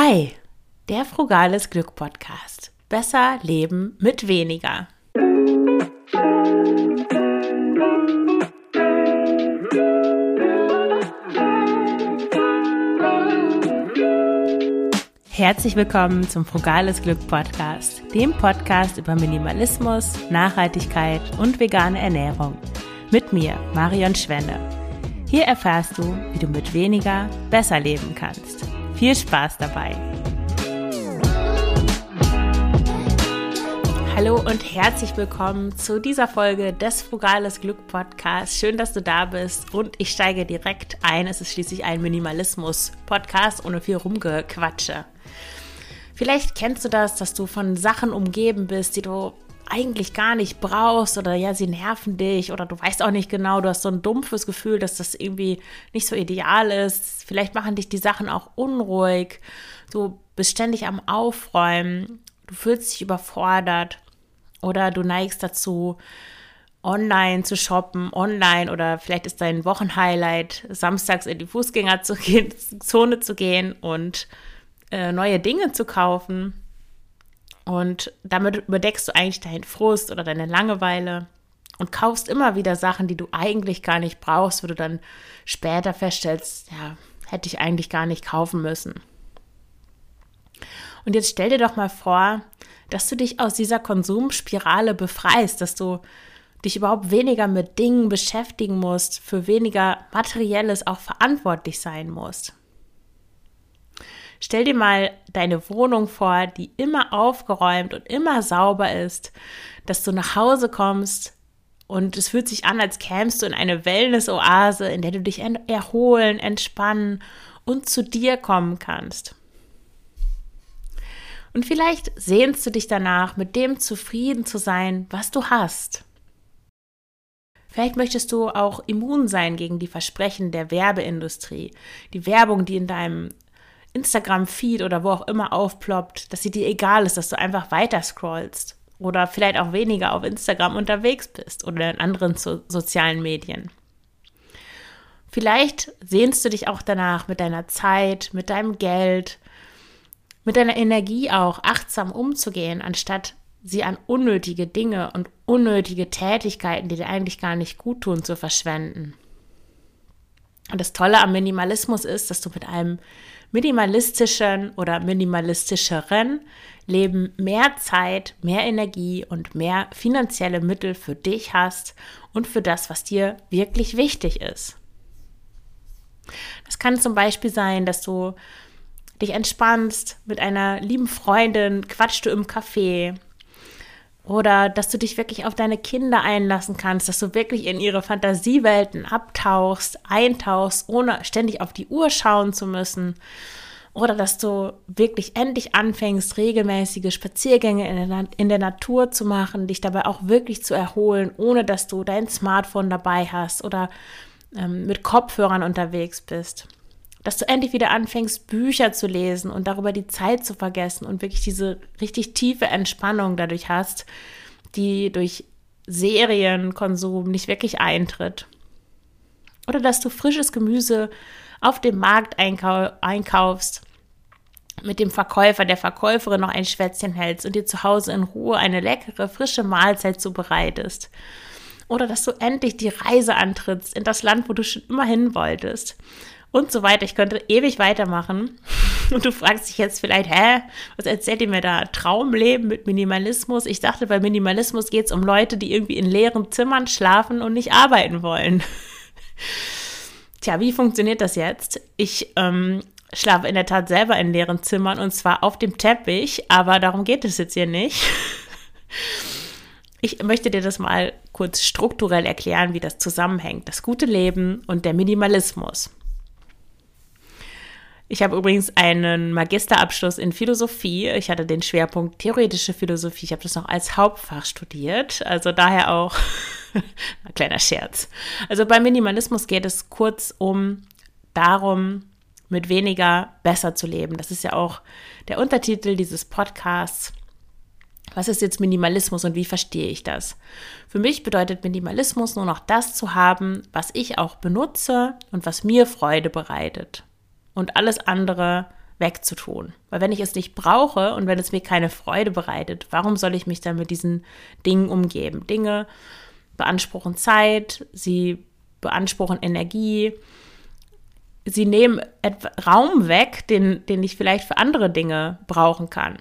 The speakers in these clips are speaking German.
Hi, der Frugales Glück Podcast. Besser leben mit weniger. Herzlich willkommen zum Frugales Glück Podcast, dem Podcast über Minimalismus, Nachhaltigkeit und vegane Ernährung. Mit mir, Marion Schwenne. Hier erfährst du, wie du mit weniger besser leben kannst. Viel Spaß dabei! Hallo und herzlich willkommen zu dieser Folge des Frugales Glück Podcasts. Schön, dass du da bist und ich steige direkt ein. Es ist schließlich ein Minimalismus-Podcast ohne viel Rumgequatsche. Vielleicht kennst du das, dass du von Sachen umgeben bist, die du eigentlich gar nicht brauchst oder ja, sie nerven dich oder du weißt auch nicht genau, du hast so ein dumpfes Gefühl, dass das irgendwie nicht so ideal ist. Vielleicht machen dich die Sachen auch unruhig. Du bist ständig am Aufräumen. Du fühlst dich überfordert oder du neigst dazu, online zu shoppen, online oder vielleicht ist dein Wochenhighlight, samstags in die Fußgängerzone zu gehen und äh, neue Dinge zu kaufen. Und damit überdeckst du eigentlich deinen Frust oder deine Langeweile und kaufst immer wieder Sachen, die du eigentlich gar nicht brauchst, wo du dann später feststellst, ja, hätte ich eigentlich gar nicht kaufen müssen. Und jetzt stell dir doch mal vor, dass du dich aus dieser Konsumspirale befreist, dass du dich überhaupt weniger mit Dingen beschäftigen musst, für weniger Materielles auch verantwortlich sein musst. Stell dir mal deine Wohnung vor, die immer aufgeräumt und immer sauber ist, dass du nach Hause kommst und es fühlt sich an, als kämst du in eine Wellness-Oase, in der du dich erholen, entspannen und zu dir kommen kannst. Und vielleicht sehnst du dich danach, mit dem zufrieden zu sein, was du hast. Vielleicht möchtest du auch immun sein gegen die Versprechen der Werbeindustrie, die Werbung, die in deinem Instagram-Feed oder wo auch immer aufploppt, dass sie dir egal ist, dass du einfach weiter scrollst oder vielleicht auch weniger auf Instagram unterwegs bist oder in anderen so sozialen Medien. Vielleicht sehnst du dich auch danach, mit deiner Zeit, mit deinem Geld, mit deiner Energie auch achtsam umzugehen, anstatt sie an unnötige Dinge und unnötige Tätigkeiten, die dir eigentlich gar nicht gut tun, zu verschwenden. Und das Tolle am Minimalismus ist, dass du mit einem minimalistischen oder minimalistischeren Leben mehr Zeit, mehr Energie und mehr finanzielle Mittel für dich hast und für das, was dir wirklich wichtig ist. Das kann zum Beispiel sein, dass du dich entspannst mit einer lieben Freundin, quatschst du im Café oder dass du dich wirklich auf deine Kinder einlassen kannst, dass du wirklich in ihre Fantasiewelten abtauchst, eintauchst, ohne ständig auf die Uhr schauen zu müssen. Oder dass du wirklich endlich anfängst, regelmäßige Spaziergänge in der, in der Natur zu machen, dich dabei auch wirklich zu erholen, ohne dass du dein Smartphone dabei hast oder ähm, mit Kopfhörern unterwegs bist dass du endlich wieder anfängst, Bücher zu lesen und darüber die Zeit zu vergessen und wirklich diese richtig tiefe Entspannung dadurch hast, die durch Serienkonsum nicht wirklich eintritt. Oder dass du frisches Gemüse auf dem Markt einkau einkaufst, mit dem Verkäufer, der Verkäuferin noch ein Schwätzchen hältst und dir zu Hause in Ruhe eine leckere, frische Mahlzeit zubereitest. Oder dass du endlich die Reise antrittst in das Land, wo du schon immer hin wolltest und so weiter. Ich könnte ewig weitermachen. Und du fragst dich jetzt vielleicht, hä, was erzählt ihr mir da? Traumleben mit Minimalismus? Ich dachte, bei Minimalismus geht es um Leute, die irgendwie in leeren Zimmern schlafen und nicht arbeiten wollen. Tja, wie funktioniert das jetzt? Ich ähm, schlafe in der Tat selber in leeren Zimmern und zwar auf dem Teppich, aber darum geht es jetzt hier nicht. Ich möchte dir das mal kurz strukturell erklären, wie das zusammenhängt. Das gute Leben und der Minimalismus. Ich habe übrigens einen Magisterabschluss in Philosophie. Ich hatte den Schwerpunkt theoretische Philosophie. Ich habe das noch als Hauptfach studiert. Also daher auch ein kleiner Scherz. Also beim Minimalismus geht es kurz um darum, mit weniger besser zu leben. Das ist ja auch der Untertitel dieses Podcasts. Was ist jetzt Minimalismus und wie verstehe ich das? Für mich bedeutet Minimalismus nur noch das zu haben, was ich auch benutze und was mir Freude bereitet und alles andere wegzutun. Weil wenn ich es nicht brauche und wenn es mir keine Freude bereitet, warum soll ich mich dann mit diesen Dingen umgeben? Dinge beanspruchen Zeit, sie beanspruchen Energie, sie nehmen Raum weg, den, den ich vielleicht für andere Dinge brauchen kann.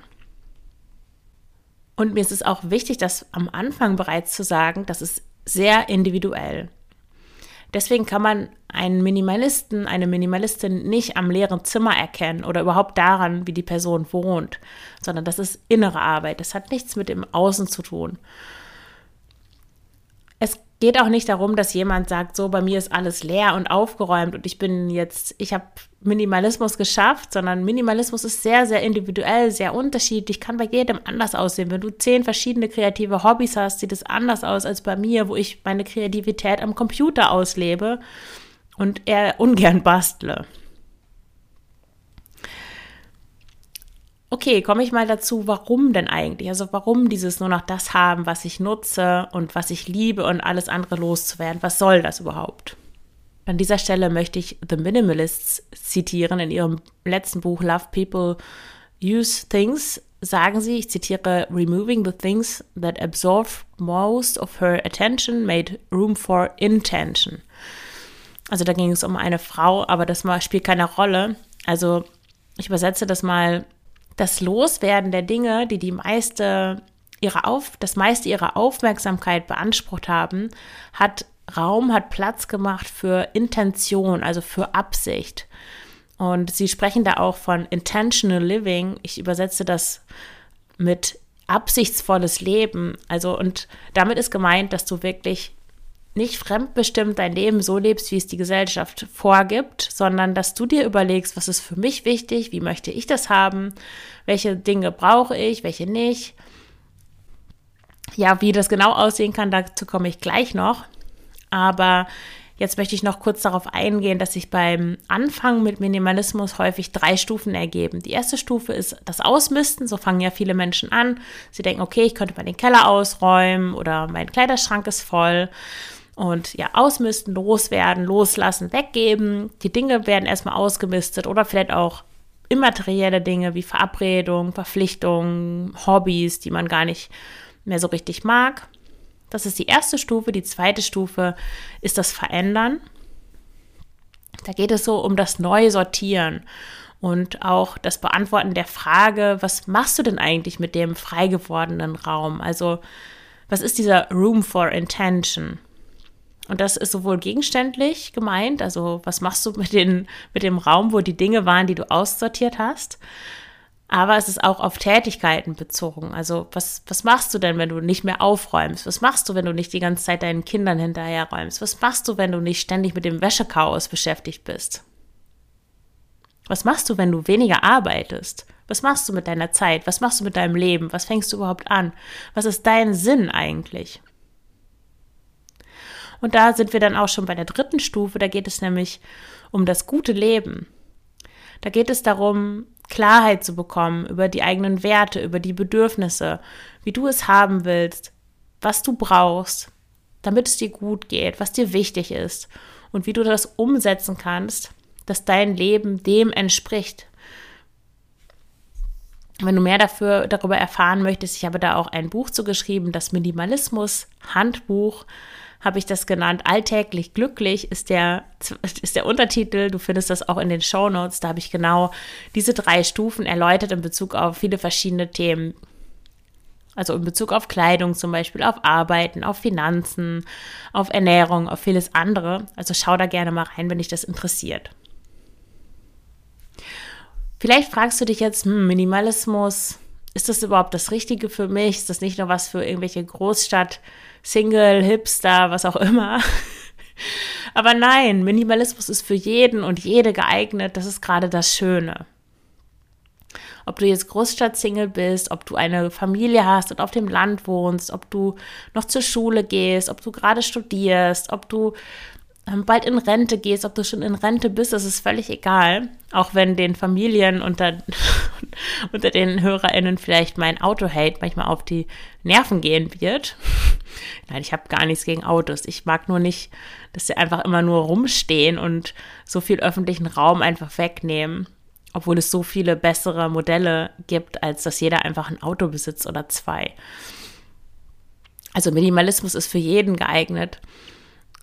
Und mir ist es auch wichtig, das am Anfang bereits zu sagen, das ist sehr individuell. Deswegen kann man einen Minimalisten, eine Minimalistin nicht am leeren Zimmer erkennen oder überhaupt daran, wie die Person wohnt, sondern das ist innere Arbeit. Das hat nichts mit dem Außen zu tun. Es geht auch nicht darum, dass jemand sagt, so bei mir ist alles leer und aufgeräumt und ich bin jetzt, ich habe Minimalismus geschafft, sondern Minimalismus ist sehr, sehr individuell, sehr unterschiedlich, kann bei jedem anders aussehen. Wenn du zehn verschiedene kreative Hobbys hast, sieht es anders aus als bei mir, wo ich meine Kreativität am Computer auslebe und eher ungern bastle. Okay, komme ich mal dazu, warum denn eigentlich? Also warum dieses nur noch das haben, was ich nutze und was ich liebe und alles andere loszuwerden? Was soll das überhaupt? An dieser Stelle möchte ich The Minimalists zitieren. In ihrem letzten Buch Love People Use Things sagen sie, ich zitiere, Removing the things that absorb most of her attention made room for intention. Also da ging es um eine Frau, aber das spielt keine Rolle. Also ich übersetze das mal das Loswerden der Dinge, die die meiste ihre Auf, das meiste ihrer Aufmerksamkeit beansprucht haben, hat Raum, hat Platz gemacht für Intention, also für Absicht. Und sie sprechen da auch von intentional living. Ich übersetze das mit absichtsvolles Leben. Also, und damit ist gemeint, dass du wirklich nicht fremdbestimmt dein Leben so lebst, wie es die Gesellschaft vorgibt, sondern dass du dir überlegst, was ist für mich wichtig, wie möchte ich das haben, welche Dinge brauche ich, welche nicht. Ja, wie das genau aussehen kann, dazu komme ich gleich noch. Aber jetzt möchte ich noch kurz darauf eingehen, dass sich beim Anfang mit Minimalismus häufig drei Stufen ergeben. Die erste Stufe ist das Ausmisten. So fangen ja viele Menschen an. Sie denken, okay, ich könnte mal den Keller ausräumen oder mein Kleiderschrank ist voll. Und ja, ausmisten, loswerden, loslassen, weggeben. Die Dinge werden erstmal ausgemistet oder vielleicht auch immaterielle Dinge wie Verabredungen, Verpflichtungen, Hobbys, die man gar nicht mehr so richtig mag. Das ist die erste Stufe. Die zweite Stufe ist das Verändern. Da geht es so um das neue Sortieren und auch das Beantworten der Frage, was machst du denn eigentlich mit dem frei gewordenen Raum? Also, was ist dieser Room for Intention? Und das ist sowohl gegenständlich gemeint, also was machst du mit, den, mit dem Raum, wo die Dinge waren, die du aussortiert hast, aber es ist auch auf Tätigkeiten bezogen. Also was, was machst du denn, wenn du nicht mehr aufräumst? Was machst du, wenn du nicht die ganze Zeit deinen Kindern hinterherräumst? Was machst du, wenn du nicht ständig mit dem Wäschechaos beschäftigt bist? Was machst du, wenn du weniger arbeitest? Was machst du mit deiner Zeit? Was machst du mit deinem Leben? Was fängst du überhaupt an? Was ist dein Sinn eigentlich? Und da sind wir dann auch schon bei der dritten Stufe. Da geht es nämlich um das gute Leben. Da geht es darum, Klarheit zu bekommen über die eigenen Werte, über die Bedürfnisse, wie du es haben willst, was du brauchst, damit es dir gut geht, was dir wichtig ist und wie du das umsetzen kannst, dass dein Leben dem entspricht. Wenn du mehr dafür, darüber erfahren möchtest, ich habe da auch ein Buch zu geschrieben, das Minimalismus Handbuch habe ich das genannt. Alltäglich glücklich ist der, ist der Untertitel. Du findest das auch in den Show Notes. Da habe ich genau diese drei Stufen erläutert in Bezug auf viele verschiedene Themen. Also in Bezug auf Kleidung zum Beispiel, auf Arbeiten, auf Finanzen, auf Ernährung, auf vieles andere. Also schau da gerne mal rein, wenn dich das interessiert. Vielleicht fragst du dich jetzt, hm, Minimalismus, ist das überhaupt das Richtige für mich? Ist das nicht nur was für irgendwelche Großstadt- Single, Hipster, was auch immer. Aber nein, Minimalismus ist für jeden und jede geeignet. Das ist gerade das Schöne. Ob du jetzt Großstadt-Single bist, ob du eine Familie hast und auf dem Land wohnst, ob du noch zur Schule gehst, ob du gerade studierst, ob du ähm, bald in Rente gehst, ob du schon in Rente bist, das ist völlig egal. Auch wenn den Familien unter, unter den HörerInnen vielleicht mein Auto-Hate manchmal auf die Nerven gehen wird. Nein, ich habe gar nichts gegen Autos. Ich mag nur nicht, dass sie einfach immer nur rumstehen und so viel öffentlichen Raum einfach wegnehmen. obwohl es so viele bessere Modelle gibt, als dass jeder einfach ein Auto besitzt oder zwei. Also Minimalismus ist für jeden geeignet.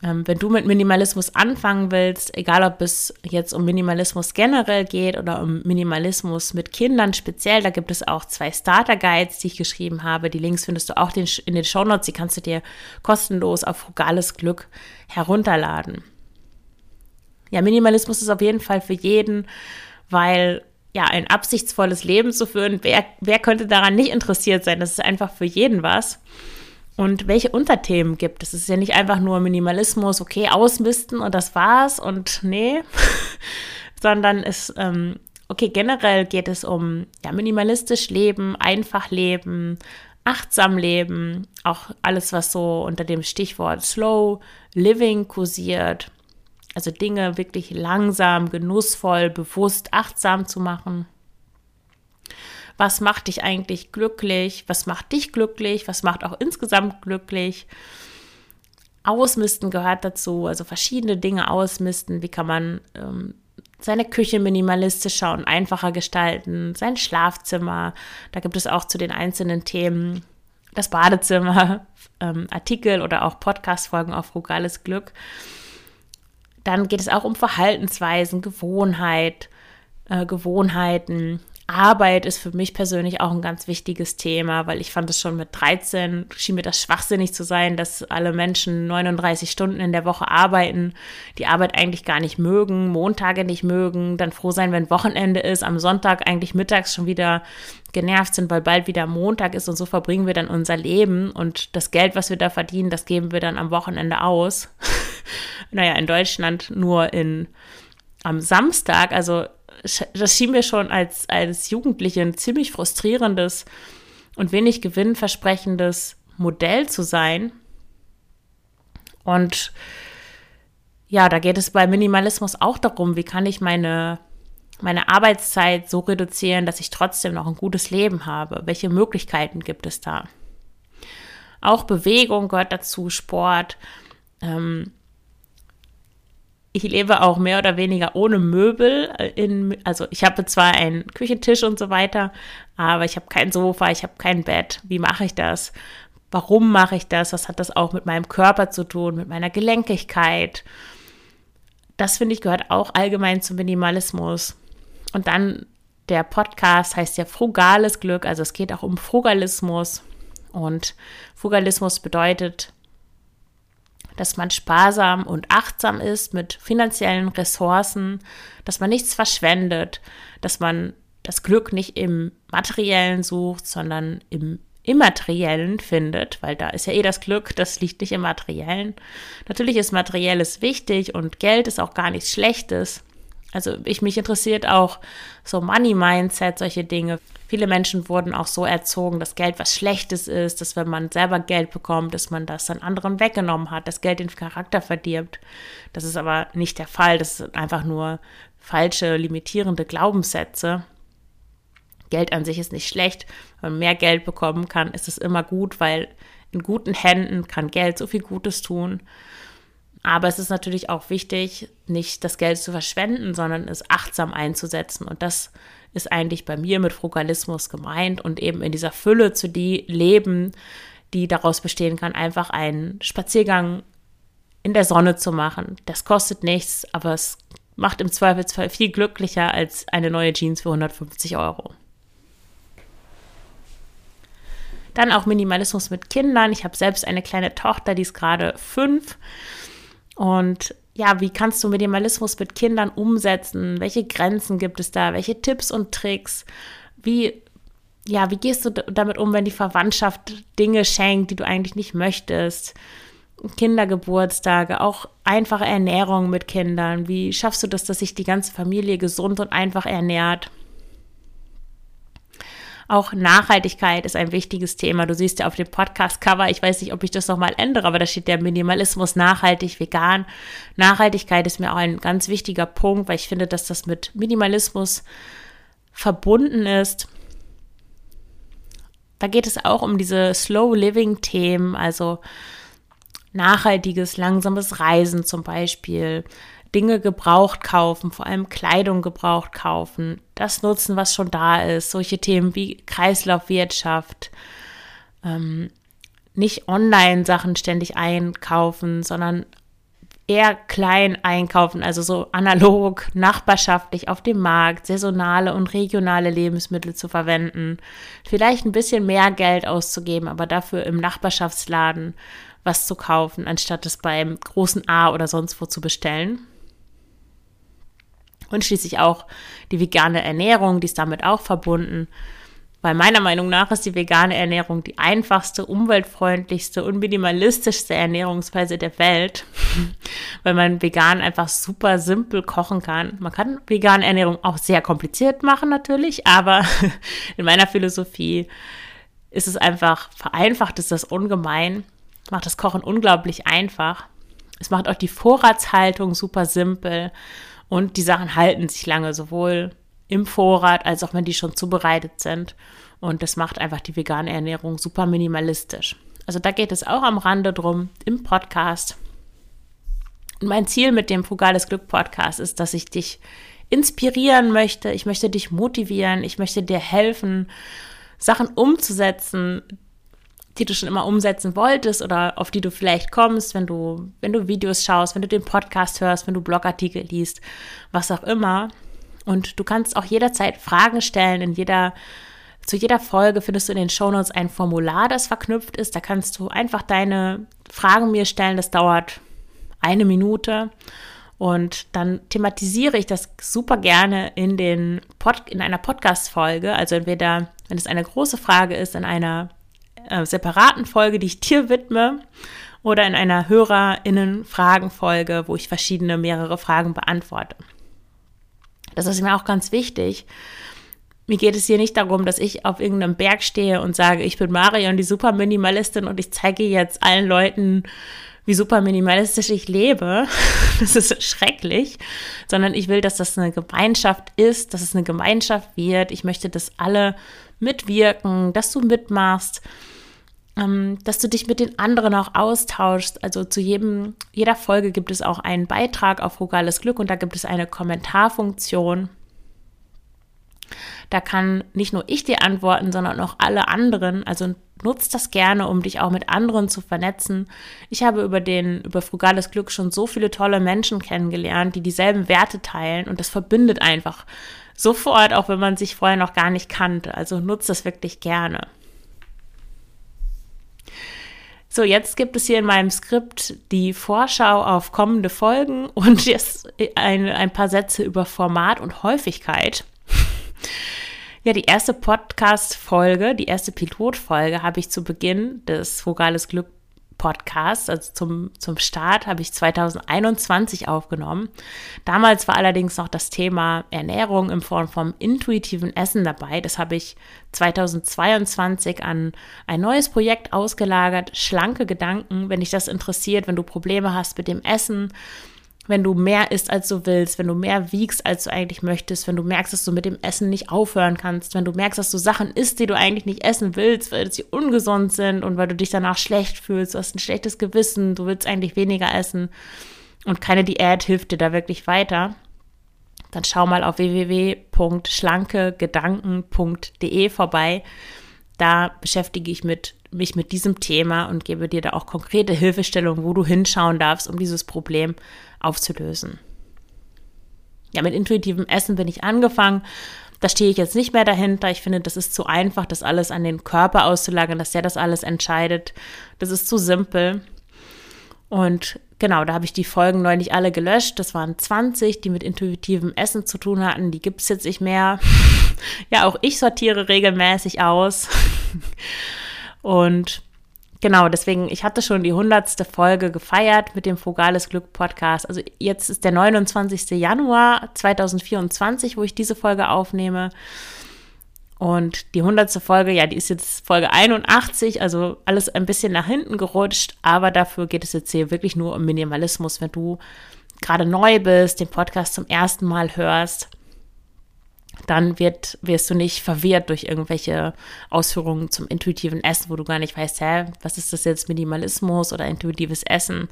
Ähm, wenn du mit Minimalismus anfangen willst, egal ob es jetzt um Minimalismus generell geht oder um Minimalismus mit Kindern speziell, da gibt es auch zwei Starter Guides, die ich geschrieben habe. Die Links findest du auch in den Show Notes. Die kannst du dir kostenlos auf Frugales Glück herunterladen. Ja, Minimalismus ist auf jeden Fall für jeden, weil ja, ein absichtsvolles Leben zu führen, wer, wer könnte daran nicht interessiert sein? Das ist einfach für jeden was. Und welche Unterthemen gibt es? Es ist ja nicht einfach nur Minimalismus, okay, ausmisten und das war's und nee, sondern es, ähm, okay, generell geht es um ja, minimalistisch leben, einfach leben, achtsam leben, auch alles, was so unter dem Stichwort Slow Living kursiert. Also Dinge wirklich langsam, genussvoll, bewusst, achtsam zu machen was macht dich eigentlich glücklich, was macht dich glücklich, was macht auch insgesamt glücklich. Ausmisten gehört dazu, also verschiedene Dinge ausmisten. Wie kann man ähm, seine Küche minimalistischer und einfacher gestalten, sein Schlafzimmer. Da gibt es auch zu den einzelnen Themen das Badezimmer, ähm, Artikel oder auch Podcast-Folgen auf Frugales Glück. Dann geht es auch um Verhaltensweisen, Gewohnheit, äh, Gewohnheiten, Arbeit ist für mich persönlich auch ein ganz wichtiges Thema, weil ich fand es schon mit 13, schien mir das schwachsinnig zu sein, dass alle Menschen 39 Stunden in der Woche arbeiten, die Arbeit eigentlich gar nicht mögen, Montage nicht mögen, dann froh sein, wenn Wochenende ist, am Sonntag eigentlich mittags schon wieder genervt sind, weil bald wieder Montag ist und so verbringen wir dann unser Leben und das Geld, was wir da verdienen, das geben wir dann am Wochenende aus. naja, in Deutschland nur in am Samstag, also das schien mir schon als, als Jugendliche ein ziemlich frustrierendes und wenig gewinnversprechendes Modell zu sein. Und ja, da geht es bei Minimalismus auch darum, wie kann ich meine, meine Arbeitszeit so reduzieren, dass ich trotzdem noch ein gutes Leben habe. Welche Möglichkeiten gibt es da? Auch Bewegung gehört dazu, Sport. Ähm, ich lebe auch mehr oder weniger ohne Möbel. Äh, in, also ich habe zwar einen Küchentisch und so weiter, aber ich habe kein Sofa, ich habe kein Bett. Wie mache ich das? Warum mache ich das? Was hat das auch mit meinem Körper zu tun, mit meiner Gelenkigkeit? Das finde ich gehört auch allgemein zum Minimalismus. Und dann der Podcast heißt ja Frugales Glück, also es geht auch um Frugalismus. Und Frugalismus bedeutet dass man sparsam und achtsam ist mit finanziellen Ressourcen, dass man nichts verschwendet, dass man das Glück nicht im materiellen sucht, sondern im immateriellen findet, weil da ist ja eh das Glück, das liegt nicht im materiellen. Natürlich ist materielles wichtig und Geld ist auch gar nichts Schlechtes. Also ich mich interessiert auch so Money Mindset, solche Dinge. Viele Menschen wurden auch so erzogen, dass Geld was Schlechtes ist, dass wenn man selber Geld bekommt, dass man das dann anderen weggenommen hat, dass Geld den Charakter verdirbt. Das ist aber nicht der Fall. Das sind einfach nur falsche, limitierende Glaubenssätze. Geld an sich ist nicht schlecht. Wenn man mehr Geld bekommen kann, ist es immer gut, weil in guten Händen kann Geld so viel Gutes tun. Aber es ist natürlich auch wichtig, nicht das Geld zu verschwenden, sondern es achtsam einzusetzen. Und das ist eigentlich bei mir mit Frugalismus gemeint und eben in dieser Fülle zu die leben, die daraus bestehen kann, einfach einen Spaziergang in der Sonne zu machen. Das kostet nichts, aber es macht im Zweifelsfall viel glücklicher als eine neue Jeans für 150 Euro. Dann auch Minimalismus mit Kindern. Ich habe selbst eine kleine Tochter, die ist gerade fünf. Und ja, wie kannst du Minimalismus mit Kindern umsetzen? Welche Grenzen gibt es da? Welche Tipps und Tricks? Wie, ja, wie gehst du damit um, wenn die Verwandtschaft Dinge schenkt, die du eigentlich nicht möchtest? Kindergeburtstage, auch einfache Ernährung mit Kindern. Wie schaffst du das, dass sich die ganze Familie gesund und einfach ernährt? Auch Nachhaltigkeit ist ein wichtiges Thema. Du siehst ja auf dem Podcast-Cover, ich weiß nicht, ob ich das nochmal ändere, aber da steht der Minimalismus nachhaltig, vegan. Nachhaltigkeit ist mir auch ein ganz wichtiger Punkt, weil ich finde, dass das mit Minimalismus verbunden ist. Da geht es auch um diese Slow Living Themen, also nachhaltiges, langsames Reisen zum Beispiel, Dinge gebraucht kaufen, vor allem Kleidung gebraucht kaufen, das nutzen, was schon da ist, solche Themen wie Kreislaufwirtschaft, ähm, nicht Online-Sachen ständig einkaufen, sondern eher klein einkaufen, also so analog, nachbarschaftlich auf dem Markt, saisonale und regionale Lebensmittel zu verwenden, vielleicht ein bisschen mehr Geld auszugeben, aber dafür im Nachbarschaftsladen was zu kaufen, anstatt es beim großen A oder sonst wo zu bestellen. Und schließlich auch die vegane Ernährung, die ist damit auch verbunden. Weil meiner Meinung nach ist die vegane Ernährung die einfachste, umweltfreundlichste und minimalistischste Ernährungsweise der Welt, weil man vegan einfach super simpel kochen kann. Man kann vegane Ernährung auch sehr kompliziert machen natürlich, aber in meiner Philosophie ist es einfach vereinfacht, ist das ungemein, macht das Kochen unglaublich einfach. Es macht auch die Vorratshaltung super simpel und die Sachen halten sich lange, sowohl im Vorrat, als auch wenn die schon zubereitet sind. Und das macht einfach die vegane Ernährung super minimalistisch. Also da geht es auch am Rande drum im Podcast. Und mein Ziel mit dem Frugales Glück Podcast ist, dass ich dich inspirieren möchte. Ich möchte dich motivieren. Ich möchte dir helfen, Sachen umzusetzen, die du schon immer umsetzen wolltest oder auf die du vielleicht kommst, wenn du, wenn du Videos schaust, wenn du den Podcast hörst, wenn du Blogartikel liest, was auch immer. Und du kannst auch jederzeit Fragen stellen. In jeder, zu jeder Folge findest du in den Shownotes ein Formular, das verknüpft ist. Da kannst du einfach deine Fragen mir stellen. Das dauert eine Minute. Und dann thematisiere ich das super gerne in, den Pod, in einer Podcast-Folge. Also entweder, wenn es eine große Frage ist, in einer äh, separaten Folge, die ich dir widme, oder in einer HörerInnen-Fragen-Folge, wo ich verschiedene, mehrere Fragen beantworte. Das ist mir auch ganz wichtig. Mir geht es hier nicht darum, dass ich auf irgendeinem Berg stehe und sage, ich bin Marion, die super Minimalistin und ich zeige jetzt allen Leuten, wie super minimalistisch ich lebe. Das ist schrecklich, sondern ich will, dass das eine Gemeinschaft ist, dass es eine Gemeinschaft wird. Ich möchte, dass alle mitwirken, dass du mitmachst, dass du dich mit den anderen auch austauschst. Also zu jedem, jeder Folge gibt es auch einen Beitrag auf Frugales Glück und da gibt es eine Kommentarfunktion. Da kann nicht nur ich dir antworten, sondern auch alle anderen. Also nutzt das gerne, um dich auch mit anderen zu vernetzen. Ich habe über den, über frugales Glück schon so viele tolle Menschen kennengelernt, die dieselben Werte teilen und das verbindet einfach sofort, auch wenn man sich vorher noch gar nicht kannte. Also nutzt das wirklich gerne. So, jetzt gibt es hier in meinem Skript die Vorschau auf kommende Folgen und jetzt ein, ein paar Sätze über Format und Häufigkeit. Ja, die erste Podcast-Folge, die erste Pilotfolge habe ich zu Beginn des Frugales Glück Podcasts, also zum, zum Start, habe ich 2021 aufgenommen. Damals war allerdings noch das Thema Ernährung in Form vom intuitiven Essen dabei. Das habe ich 2022 an ein neues Projekt ausgelagert, Schlanke Gedanken. Wenn dich das interessiert, wenn du Probleme hast mit dem Essen, wenn du mehr isst, als du willst, wenn du mehr wiegst, als du eigentlich möchtest, wenn du merkst, dass du mit dem Essen nicht aufhören kannst, wenn du merkst, dass du Sachen isst, die du eigentlich nicht essen willst, weil sie ungesund sind und weil du dich danach schlecht fühlst, du hast ein schlechtes Gewissen, du willst eigentlich weniger essen und keine Diät hilft dir da wirklich weiter, dann schau mal auf www.schlankegedanken.de vorbei. Da beschäftige ich mit, mich mit diesem Thema und gebe dir da auch konkrete Hilfestellungen, wo du hinschauen darfst, um dieses Problem aufzulösen. Ja, mit intuitivem Essen bin ich angefangen. Da stehe ich jetzt nicht mehr dahinter. Ich finde, das ist zu einfach, das alles an den Körper auszulagern, dass der das alles entscheidet. Das ist zu simpel. Und genau, da habe ich die Folgen neulich alle gelöscht. Das waren 20, die mit intuitivem Essen zu tun hatten. Die gibt es jetzt nicht mehr. ja, auch ich sortiere regelmäßig aus. Und Genau, deswegen, ich hatte schon die hundertste Folge gefeiert mit dem Frugales Glück Podcast. Also jetzt ist der 29. Januar 2024, wo ich diese Folge aufnehme. Und die hundertste Folge, ja, die ist jetzt Folge 81, also alles ein bisschen nach hinten gerutscht, aber dafür geht es jetzt hier wirklich nur um Minimalismus, wenn du gerade neu bist, den Podcast zum ersten Mal hörst dann wird, wirst du nicht verwirrt durch irgendwelche Ausführungen zum intuitiven Essen, wo du gar nicht weißt, hä, was ist das jetzt, Minimalismus oder intuitives Essen?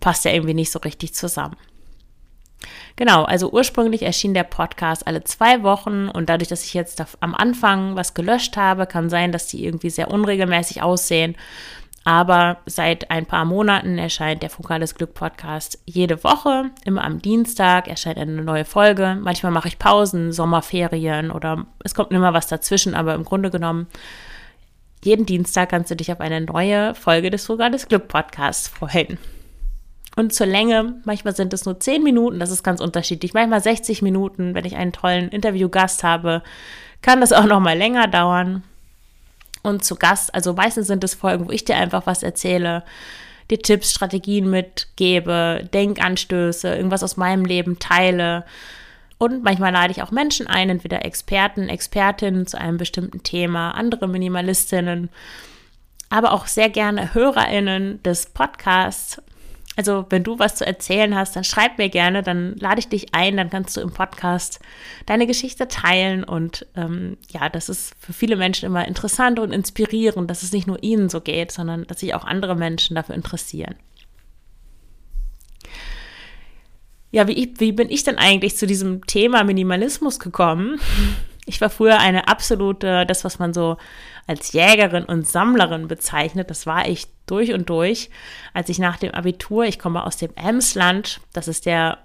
Passt ja irgendwie nicht so richtig zusammen. Genau, also ursprünglich erschien der Podcast alle zwei Wochen und dadurch, dass ich jetzt am Anfang was gelöscht habe, kann sein, dass die irgendwie sehr unregelmäßig aussehen. Aber seit ein paar Monaten erscheint der Fokales Glück Podcast jede Woche. Immer am Dienstag erscheint eine neue Folge. Manchmal mache ich Pausen, Sommerferien oder es kommt immer was dazwischen, aber im Grunde genommen jeden Dienstag kannst du dich auf eine neue Folge des Fokales Glück Podcasts freuen. Und zur Länge, manchmal sind es nur 10 Minuten, das ist ganz unterschiedlich. Manchmal 60 Minuten, wenn ich einen tollen Interviewgast habe, kann das auch noch mal länger dauern. Und zu Gast, also meistens sind es Folgen, wo ich dir einfach was erzähle, dir Tipps, Strategien mitgebe, Denkanstöße, irgendwas aus meinem Leben teile. Und manchmal lade ich auch Menschen ein, entweder Experten, Expertinnen zu einem bestimmten Thema, andere Minimalistinnen, aber auch sehr gerne HörerInnen des Podcasts also, wenn du was zu erzählen hast, dann schreib mir gerne, dann lade ich dich ein, dann kannst du im Podcast deine Geschichte teilen. Und ähm, ja, das ist für viele Menschen immer interessant und inspirierend, dass es nicht nur ihnen so geht, sondern dass sich auch andere Menschen dafür interessieren. Ja, wie, wie bin ich denn eigentlich zu diesem Thema Minimalismus gekommen? Ich war früher eine absolute, das, was man so als Jägerin und Sammlerin bezeichnet. Das war ich durch und durch. Als ich nach dem Abitur, ich komme aus dem Emsland, das ist der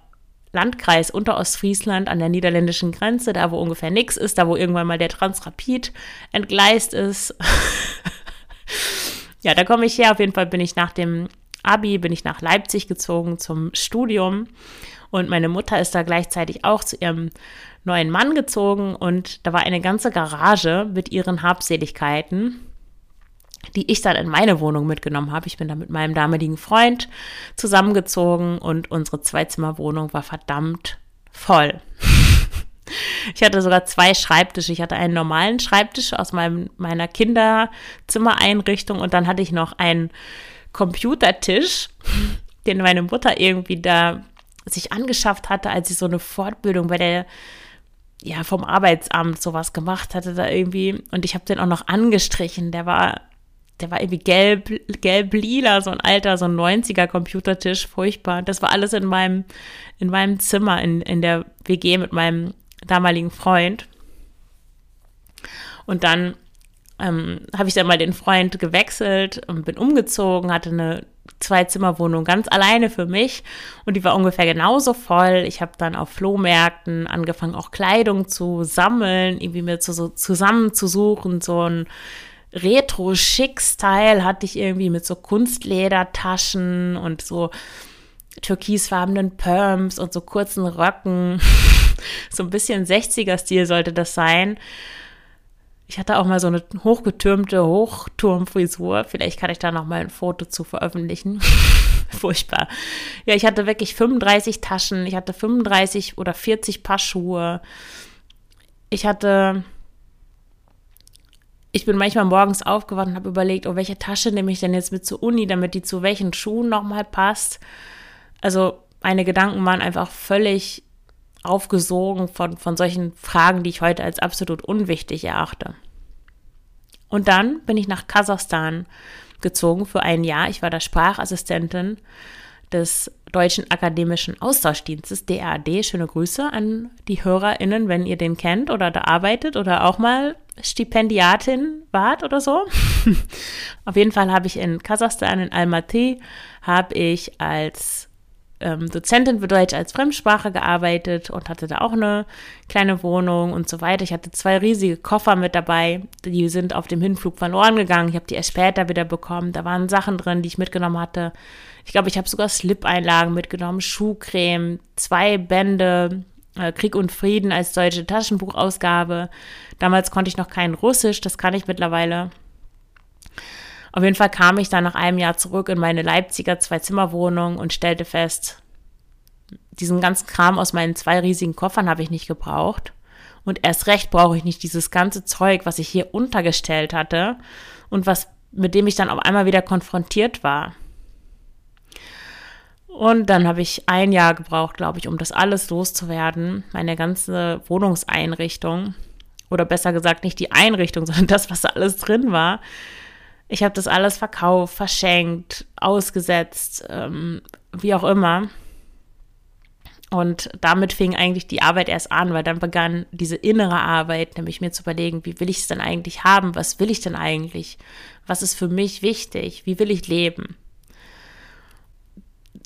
Landkreis Unterostfriesland an der niederländischen Grenze, da wo ungefähr nichts ist, da wo irgendwann mal der Transrapid entgleist ist. ja, da komme ich her. Auf jeden Fall bin ich nach dem Abi, bin ich nach Leipzig gezogen zum Studium. Und meine Mutter ist da gleichzeitig auch zu ihrem neuen Mann gezogen und da war eine ganze Garage mit ihren Habseligkeiten, die ich dann in meine Wohnung mitgenommen habe. Ich bin da mit meinem damaligen Freund zusammengezogen und unsere Zweizimmerwohnung war verdammt voll. Ich hatte sogar zwei Schreibtische. Ich hatte einen normalen Schreibtisch aus meinem, meiner Kinderzimmereinrichtung und dann hatte ich noch einen Computertisch, den meine Mutter irgendwie da sich angeschafft hatte, als ich so eine Fortbildung bei der ja, vom Arbeitsamt sowas gemacht hatte da irgendwie. Und ich habe den auch noch angestrichen. Der war, der war irgendwie gelb, gelb-lila, so ein alter, so ein 90er Computertisch, furchtbar. Das war alles in meinem, in meinem Zimmer, in, in der WG mit meinem damaligen Freund. Und dann ähm, habe ich dann mal den Freund gewechselt und bin umgezogen, hatte eine Zwei-Zimmer-Wohnung ganz alleine für mich und die war ungefähr genauso voll. Ich habe dann auf Flohmärkten angefangen, auch Kleidung zu sammeln, irgendwie mir zu, so zusammenzusuchen. So ein Retro-Schick-Style hatte ich irgendwie mit so Kunstledertaschen und so türkisfarbenen Perms und so kurzen Röcken. so ein bisschen 60er-Stil sollte das sein. Ich hatte auch mal so eine hochgetürmte Hochturmfrisur. Vielleicht kann ich da noch mal ein Foto zu veröffentlichen. Furchtbar. Ja, ich hatte wirklich 35 Taschen. Ich hatte 35 oder 40 Paar Schuhe. Ich hatte ich bin manchmal morgens aufgewacht und habe überlegt, oh, welche Tasche nehme ich denn jetzt mit zur Uni, damit die zu welchen Schuhen nochmal passt. Also meine Gedanken waren einfach völlig aufgesogen von, von solchen Fragen, die ich heute als absolut unwichtig erachte. Und dann bin ich nach Kasachstan gezogen für ein Jahr. Ich war da Sprachassistentin des Deutschen Akademischen Austauschdienstes, DAAD. Schöne Grüße an die HörerInnen, wenn ihr den kennt oder da arbeitet oder auch mal Stipendiatin wart oder so. Auf jeden Fall habe ich in Kasachstan, in Almaty, habe ich als ähm, Dozentin für Deutsch als Fremdsprache gearbeitet und hatte da auch eine kleine Wohnung und so weiter. Ich hatte zwei riesige Koffer mit dabei, die sind auf dem Hinflug verloren gegangen. Ich habe die erst später wieder bekommen. Da waren Sachen drin, die ich mitgenommen hatte. Ich glaube, ich habe sogar Slip-Einlagen mitgenommen, Schuhcreme, zwei Bände, äh, Krieg und Frieden als deutsche Taschenbuchausgabe. Damals konnte ich noch kein Russisch, das kann ich mittlerweile. Auf jeden Fall kam ich dann nach einem Jahr zurück in meine Leipziger Zwei-Zimmer-Wohnung und stellte fest, diesen ganzen Kram aus meinen zwei riesigen Koffern habe ich nicht gebraucht. Und erst recht brauche ich nicht dieses ganze Zeug, was ich hier untergestellt hatte und was, mit dem ich dann auf einmal wieder konfrontiert war. Und dann habe ich ein Jahr gebraucht, glaube ich, um das alles loszuwerden. Meine ganze Wohnungseinrichtung. Oder besser gesagt, nicht die Einrichtung, sondern das, was da alles drin war. Ich habe das alles verkauft, verschenkt, ausgesetzt, ähm, wie auch immer. Und damit fing eigentlich die Arbeit erst an, weil dann begann diese innere Arbeit, nämlich mir zu überlegen, wie will ich es denn eigentlich haben? Was will ich denn eigentlich? Was ist für mich wichtig? Wie will ich leben?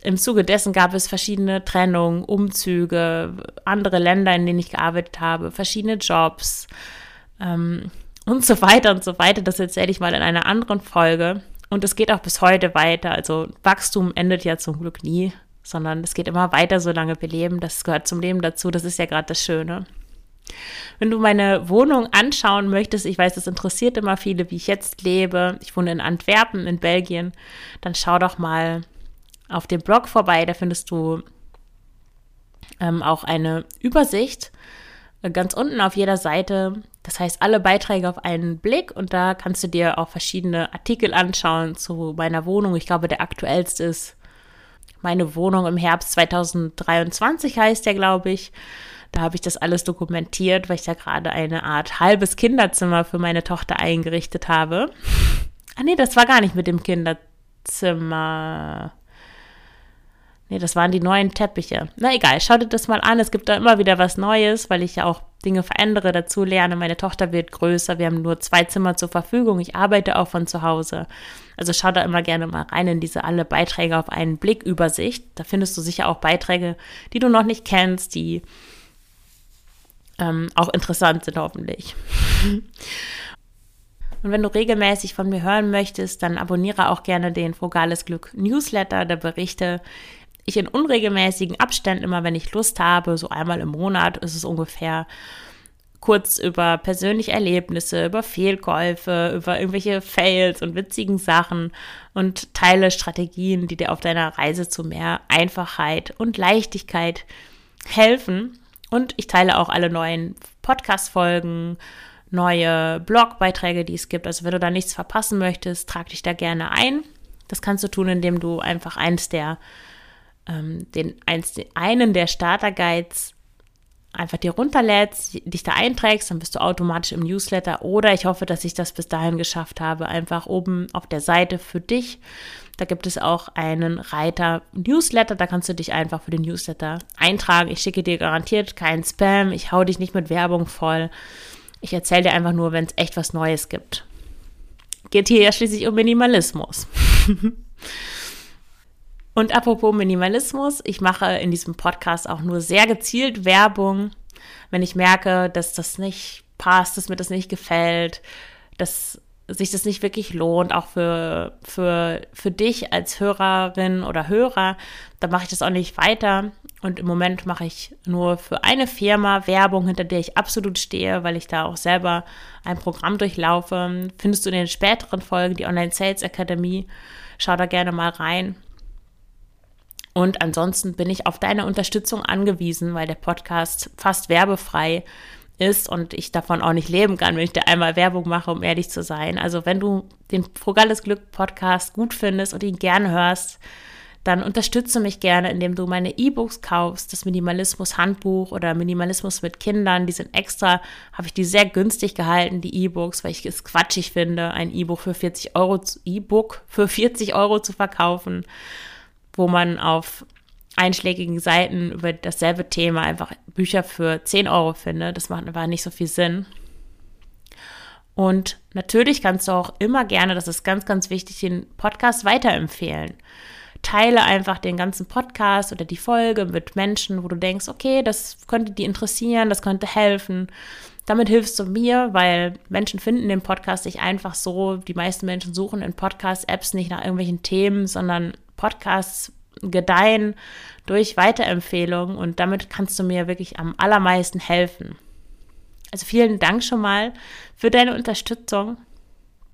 Im Zuge dessen gab es verschiedene Trennungen, Umzüge, andere Länder, in denen ich gearbeitet habe, verschiedene Jobs ähm, und so weiter und so weiter. Das erzähle ich mal in einer anderen Folge. Und es geht auch bis heute weiter. Also Wachstum endet ja zum Glück nie sondern es geht immer weiter, solange wir leben. Das gehört zum Leben dazu. Das ist ja gerade das Schöne. Wenn du meine Wohnung anschauen möchtest, ich weiß, es interessiert immer viele, wie ich jetzt lebe. Ich wohne in Antwerpen in Belgien. Dann schau doch mal auf dem Blog vorbei. Da findest du ähm, auch eine Übersicht ganz unten auf jeder Seite. Das heißt, alle Beiträge auf einen Blick und da kannst du dir auch verschiedene Artikel anschauen zu meiner Wohnung. Ich glaube, der aktuellste ist meine Wohnung im Herbst 2023 heißt der, glaube ich. Da habe ich das alles dokumentiert, weil ich da gerade eine Art halbes Kinderzimmer für meine Tochter eingerichtet habe. Ah nee, das war gar nicht mit dem Kinderzimmer. Nee, das waren die neuen Teppiche. Na egal, schaut euch das mal an. Es gibt da immer wieder was Neues, weil ich ja auch Dinge verändere, dazu lerne. Meine Tochter wird größer. Wir haben nur zwei Zimmer zur Verfügung. Ich arbeite auch von zu Hause. Also schau da immer gerne mal rein in diese alle Beiträge auf einen Blick Übersicht. Da findest du sicher auch Beiträge, die du noch nicht kennst, die ähm, auch interessant sind hoffentlich. Und wenn du regelmäßig von mir hören möchtest, dann abonniere auch gerne den Frugales Glück Newsletter. Da berichte ich in unregelmäßigen Abständen, immer wenn ich Lust habe, so einmal im Monat ist es ungefähr, kurz über persönliche Erlebnisse, über Fehlkäufe, über irgendwelche Fails und witzigen Sachen und teile Strategien, die dir auf deiner Reise zu mehr Einfachheit und Leichtigkeit helfen. Und ich teile auch alle neuen Podcast-Folgen, neue Blogbeiträge, die es gibt. Also wenn du da nichts verpassen möchtest, trag dich da gerne ein. Das kannst du tun, indem du einfach eins der ähm, den, einen der Starter-Guides einfach dir runterlädst, dich da einträgst, dann bist du automatisch im Newsletter. Oder ich hoffe, dass ich das bis dahin geschafft habe, einfach oben auf der Seite für dich. Da gibt es auch einen Reiter Newsletter, da kannst du dich einfach für den Newsletter eintragen. Ich schicke dir garantiert keinen Spam, ich hau dich nicht mit Werbung voll. Ich erzähle dir einfach nur, wenn es echt was Neues gibt. Geht hier ja schließlich um Minimalismus. Und apropos Minimalismus, ich mache in diesem Podcast auch nur sehr gezielt Werbung, wenn ich merke, dass das nicht passt, dass mir das nicht gefällt, dass sich das nicht wirklich lohnt, auch für, für, für dich als Hörerin oder Hörer, dann mache ich das auch nicht weiter. Und im Moment mache ich nur für eine Firma Werbung, hinter der ich absolut stehe, weil ich da auch selber ein Programm durchlaufe. Findest du in den späteren Folgen die Online Sales Akademie. Schau da gerne mal rein. Und ansonsten bin ich auf deine Unterstützung angewiesen, weil der Podcast fast werbefrei ist und ich davon auch nicht leben kann, wenn ich da einmal Werbung mache, um ehrlich zu sein. Also wenn du den Frugales Glück Podcast gut findest und ihn gerne hörst, dann unterstütze mich gerne, indem du meine E-Books kaufst, das Minimalismus Handbuch oder Minimalismus mit Kindern. Die sind extra, habe ich die sehr günstig gehalten, die E-Books, weil ich es quatschig finde, ein E-Book für 40 Euro, E-Book für 40 Euro zu verkaufen wo man auf einschlägigen Seiten über dasselbe Thema einfach Bücher für 10 Euro findet. Das macht einfach nicht so viel Sinn. Und natürlich kannst du auch immer gerne, das ist ganz, ganz wichtig, den Podcast weiterempfehlen. Teile einfach den ganzen Podcast oder die Folge mit Menschen, wo du denkst, okay, das könnte die interessieren, das könnte helfen. Damit hilfst du mir, weil Menschen finden den Podcast nicht einfach so. Die meisten Menschen suchen in Podcast-Apps nicht nach irgendwelchen Themen, sondern Podcasts gedeihen durch Weiterempfehlungen und damit kannst du mir wirklich am allermeisten helfen. Also vielen Dank schon mal für deine Unterstützung.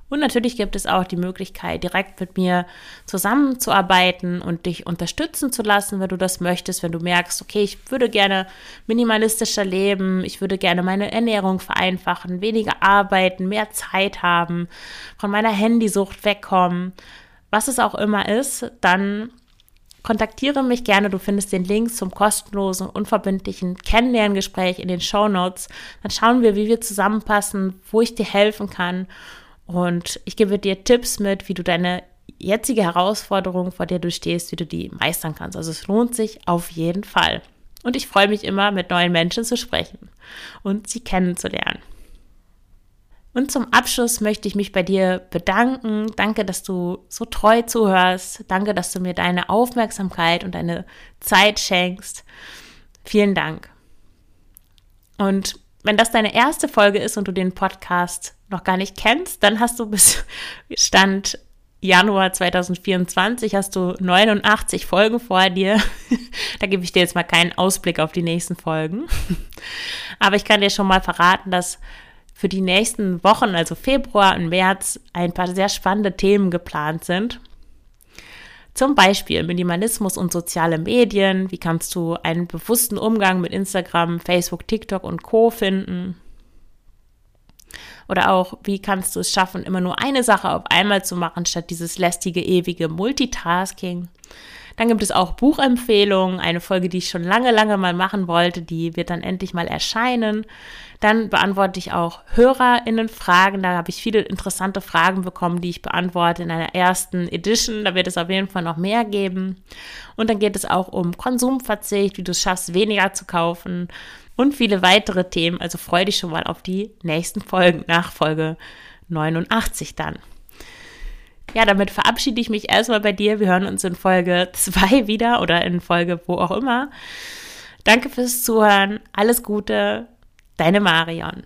Und natürlich gibt es auch die Möglichkeit, direkt mit mir zusammenzuarbeiten und dich unterstützen zu lassen, wenn du das möchtest, wenn du merkst, okay, ich würde gerne minimalistischer leben, ich würde gerne meine Ernährung vereinfachen, weniger arbeiten, mehr Zeit haben, von meiner Handysucht wegkommen was es auch immer ist, dann kontaktiere mich gerne. Du findest den Link zum kostenlosen, unverbindlichen Kennenlerngespräch in den Show Notes. Dann schauen wir, wie wir zusammenpassen, wo ich dir helfen kann. Und ich gebe dir Tipps mit, wie du deine jetzige Herausforderung, vor der du stehst, wie du die meistern kannst. Also es lohnt sich auf jeden Fall. Und ich freue mich immer, mit neuen Menschen zu sprechen und sie kennenzulernen. Und zum Abschluss möchte ich mich bei dir bedanken. Danke, dass du so treu zuhörst. Danke, dass du mir deine Aufmerksamkeit und deine Zeit schenkst. Vielen Dank. Und wenn das deine erste Folge ist und du den Podcast noch gar nicht kennst, dann hast du bis Stand Januar 2024 hast du 89 Folgen vor dir. da gebe ich dir jetzt mal keinen Ausblick auf die nächsten Folgen. Aber ich kann dir schon mal verraten, dass für die nächsten Wochen, also Februar und März, ein paar sehr spannende Themen geplant sind. Zum Beispiel Minimalismus und soziale Medien. Wie kannst du einen bewussten Umgang mit Instagram, Facebook, TikTok und Co finden? Oder auch, wie kannst du es schaffen, immer nur eine Sache auf einmal zu machen, statt dieses lästige, ewige Multitasking? Dann gibt es auch Buchempfehlungen, eine Folge, die ich schon lange, lange mal machen wollte, die wird dann endlich mal erscheinen. Dann beantworte ich auch HörerInnen-Fragen. Da habe ich viele interessante Fragen bekommen, die ich beantworte in einer ersten Edition. Da wird es auf jeden Fall noch mehr geben. Und dann geht es auch um Konsumverzicht, wie du es schaffst, weniger zu kaufen und viele weitere Themen. Also freue dich schon mal auf die nächsten Folgen nach Folge 89 dann. Ja, damit verabschiede ich mich erstmal bei dir. Wir hören uns in Folge 2 wieder oder in Folge wo auch immer. Danke fürs Zuhören. Alles Gute. Deine Marion.